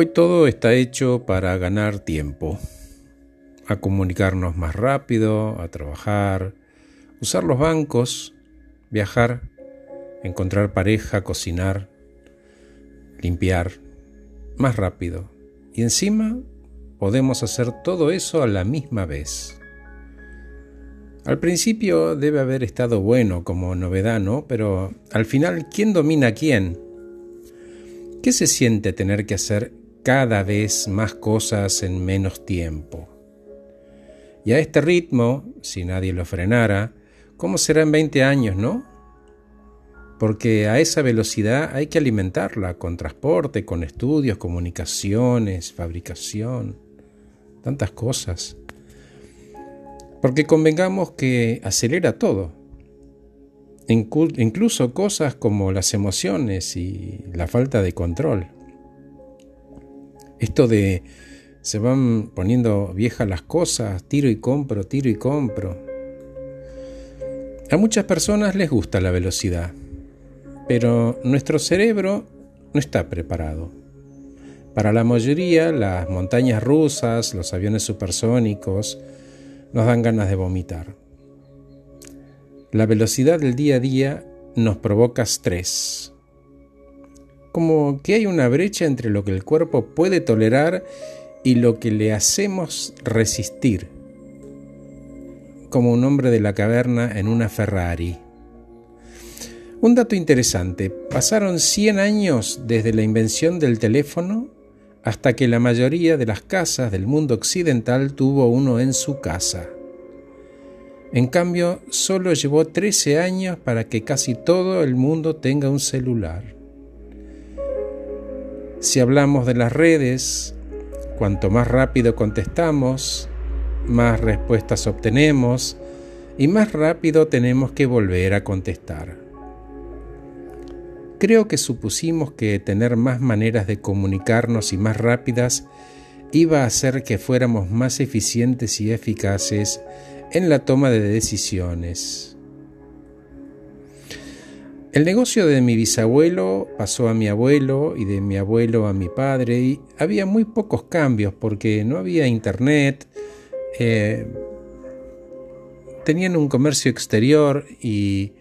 Hoy todo está hecho para ganar tiempo, a comunicarnos más rápido, a trabajar, usar los bancos, viajar, encontrar pareja, cocinar, limpiar, más rápido. Y encima podemos hacer todo eso a la misma vez. Al principio debe haber estado bueno como novedad, ¿no? Pero al final, ¿quién domina a quién? ¿Qué se siente tener que hacer cada vez más cosas en menos tiempo? Y a este ritmo, si nadie lo frenara, ¿cómo será en 20 años, no? Porque a esa velocidad hay que alimentarla con transporte, con estudios, comunicaciones, fabricación, tantas cosas. Porque convengamos que acelera todo incluso cosas como las emociones y la falta de control. Esto de se van poniendo viejas las cosas, tiro y compro, tiro y compro. A muchas personas les gusta la velocidad, pero nuestro cerebro no está preparado. Para la mayoría, las montañas rusas, los aviones supersónicos, nos dan ganas de vomitar. La velocidad del día a día nos provoca estrés. Como que hay una brecha entre lo que el cuerpo puede tolerar y lo que le hacemos resistir. Como un hombre de la caverna en una Ferrari. Un dato interesante, pasaron 100 años desde la invención del teléfono hasta que la mayoría de las casas del mundo occidental tuvo uno en su casa. En cambio, solo llevó 13 años para que casi todo el mundo tenga un celular. Si hablamos de las redes, cuanto más rápido contestamos, más respuestas obtenemos y más rápido tenemos que volver a contestar. Creo que supusimos que tener más maneras de comunicarnos y más rápidas iba a hacer que fuéramos más eficientes y eficaces en la toma de decisiones. El negocio de mi bisabuelo pasó a mi abuelo y de mi abuelo a mi padre y había muy pocos cambios porque no había internet, eh, tenían un comercio exterior y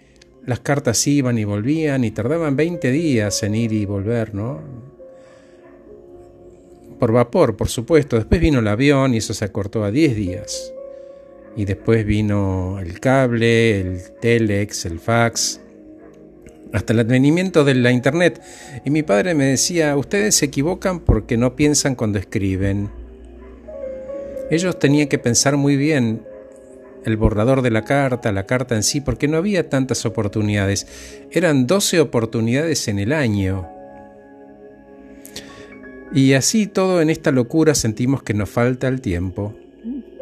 las cartas iban y volvían y tardaban 20 días en ir y volver, ¿no? Por vapor, por supuesto. Después vino el avión y eso se acortó a 10 días y después vino el cable, el telex, el fax, hasta el advenimiento de la internet. Y mi padre me decía, ustedes se equivocan porque no piensan cuando escriben. Ellos tenían que pensar muy bien el borrador de la carta, la carta en sí, porque no había tantas oportunidades. Eran 12 oportunidades en el año. Y así todo en esta locura sentimos que nos falta el tiempo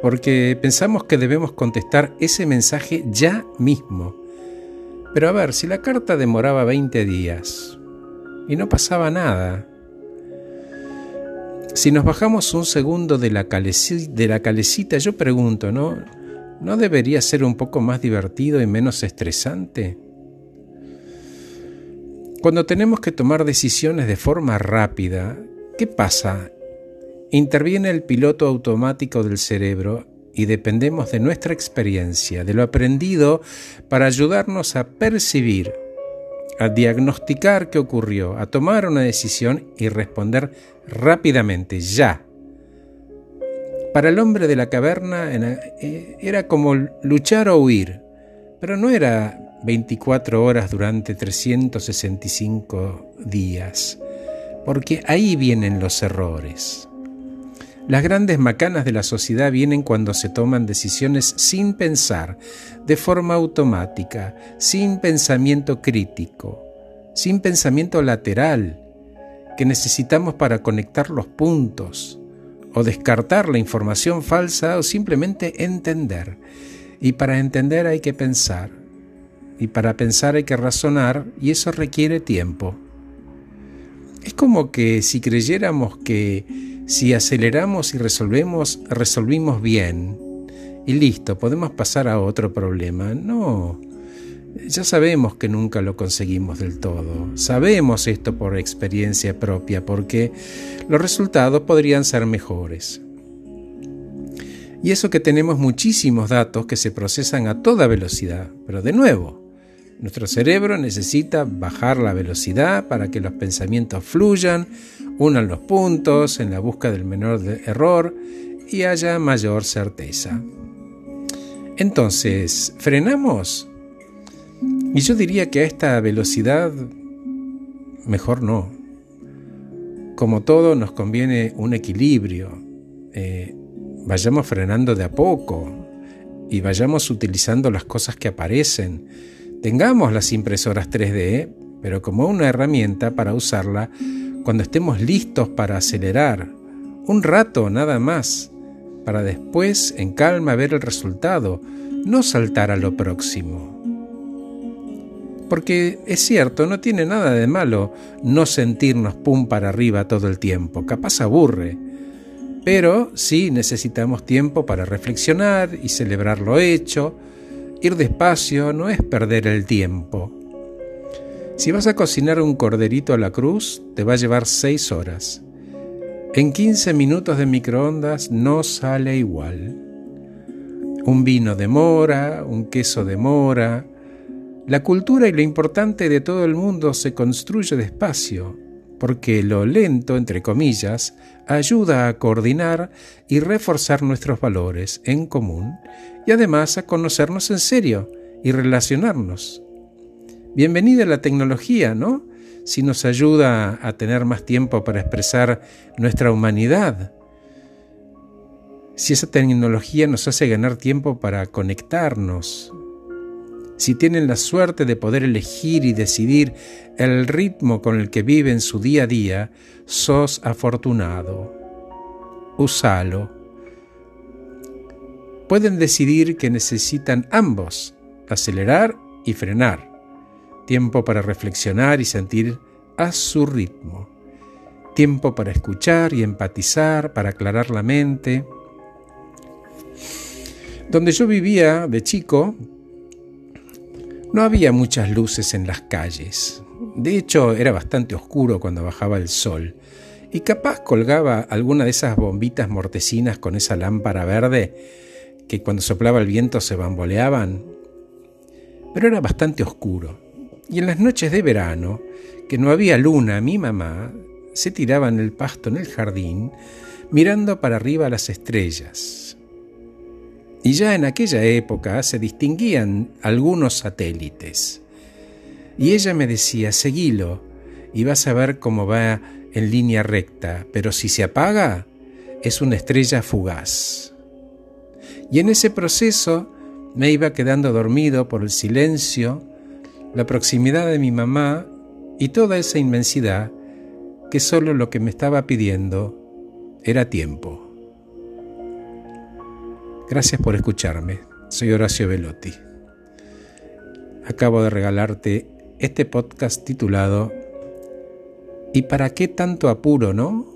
porque pensamos que debemos contestar ese mensaje ya mismo. Pero a ver, si la carta demoraba 20 días y no pasaba nada, si nos bajamos un segundo de la, la calecita, yo pregunto, ¿no? ¿No debería ser un poco más divertido y menos estresante? Cuando tenemos que tomar decisiones de forma rápida, ¿qué pasa interviene el piloto automático del cerebro y dependemos de nuestra experiencia, de lo aprendido, para ayudarnos a percibir, a diagnosticar qué ocurrió, a tomar una decisión y responder rápidamente, ya. Para el hombre de la caverna eh, era como luchar o huir, pero no era 24 horas durante 365 días, porque ahí vienen los errores. Las grandes macanas de la sociedad vienen cuando se toman decisiones sin pensar, de forma automática, sin pensamiento crítico, sin pensamiento lateral, que necesitamos para conectar los puntos, o descartar la información falsa o simplemente entender. Y para entender hay que pensar, y para pensar hay que razonar, y eso requiere tiempo. Es como que si creyéramos que si aceleramos y resolvemos, resolvimos bien y listo, podemos pasar a otro problema. No, Ya sabemos que nunca lo conseguimos del todo. Sabemos esto por experiencia propia, porque los resultados podrían ser mejores. Y eso que tenemos muchísimos datos que se procesan a toda velocidad, pero de nuevo, nuestro cerebro necesita bajar la velocidad para que los pensamientos fluyan, unan los puntos en la búsqueda del menor error y haya mayor certeza. Entonces, ¿frenamos? Y yo diría que a esta velocidad mejor no. Como todo, nos conviene un equilibrio. Eh, vayamos frenando de a poco y vayamos utilizando las cosas que aparecen. Tengamos las impresoras 3D, pero como una herramienta para usarla cuando estemos listos para acelerar. Un rato nada más, para después en calma ver el resultado, no saltar a lo próximo. Porque es cierto, no tiene nada de malo no sentirnos pum para arriba todo el tiempo, capaz aburre. Pero sí necesitamos tiempo para reflexionar y celebrar lo hecho. Ir despacio no es perder el tiempo. Si vas a cocinar un corderito a la cruz, te va a llevar seis horas. En 15 minutos de microondas no sale igual. Un vino de mora, un queso de mora. La cultura y lo importante de todo el mundo se construye despacio, porque lo lento, entre comillas, ayuda a coordinar y reforzar nuestros valores en común y además a conocernos en serio y relacionarnos. Bienvenida la tecnología, ¿no? Si nos ayuda a tener más tiempo para expresar nuestra humanidad. Si esa tecnología nos hace ganar tiempo para conectarnos, si tienen la suerte de poder elegir y decidir el ritmo con el que viven su día a día, sos afortunado. Usalo. Pueden decidir que necesitan ambos, acelerar y frenar. Tiempo para reflexionar y sentir a su ritmo. Tiempo para escuchar y empatizar, para aclarar la mente. Donde yo vivía de chico, no había muchas luces en las calles. De hecho, era bastante oscuro cuando bajaba el sol. Y capaz colgaba alguna de esas bombitas mortecinas con esa lámpara verde que cuando soplaba el viento se bamboleaban. Pero era bastante oscuro. Y en las noches de verano, que no había luna, mi mamá se tiraba en el pasto en el jardín, mirando para arriba las estrellas y ya en aquella época se distinguían algunos satélites. Y ella me decía, seguilo, y vas a ver cómo va en línea recta, pero si se apaga, es una estrella fugaz. Y en ese proceso me iba quedando dormido por el silencio, la proximidad de mi mamá y toda esa inmensidad que solo lo que me estaba pidiendo era tiempo. Gracias por escucharme. Soy Horacio Velotti. Acabo de regalarte este podcast titulado ¿Y para qué tanto apuro, no?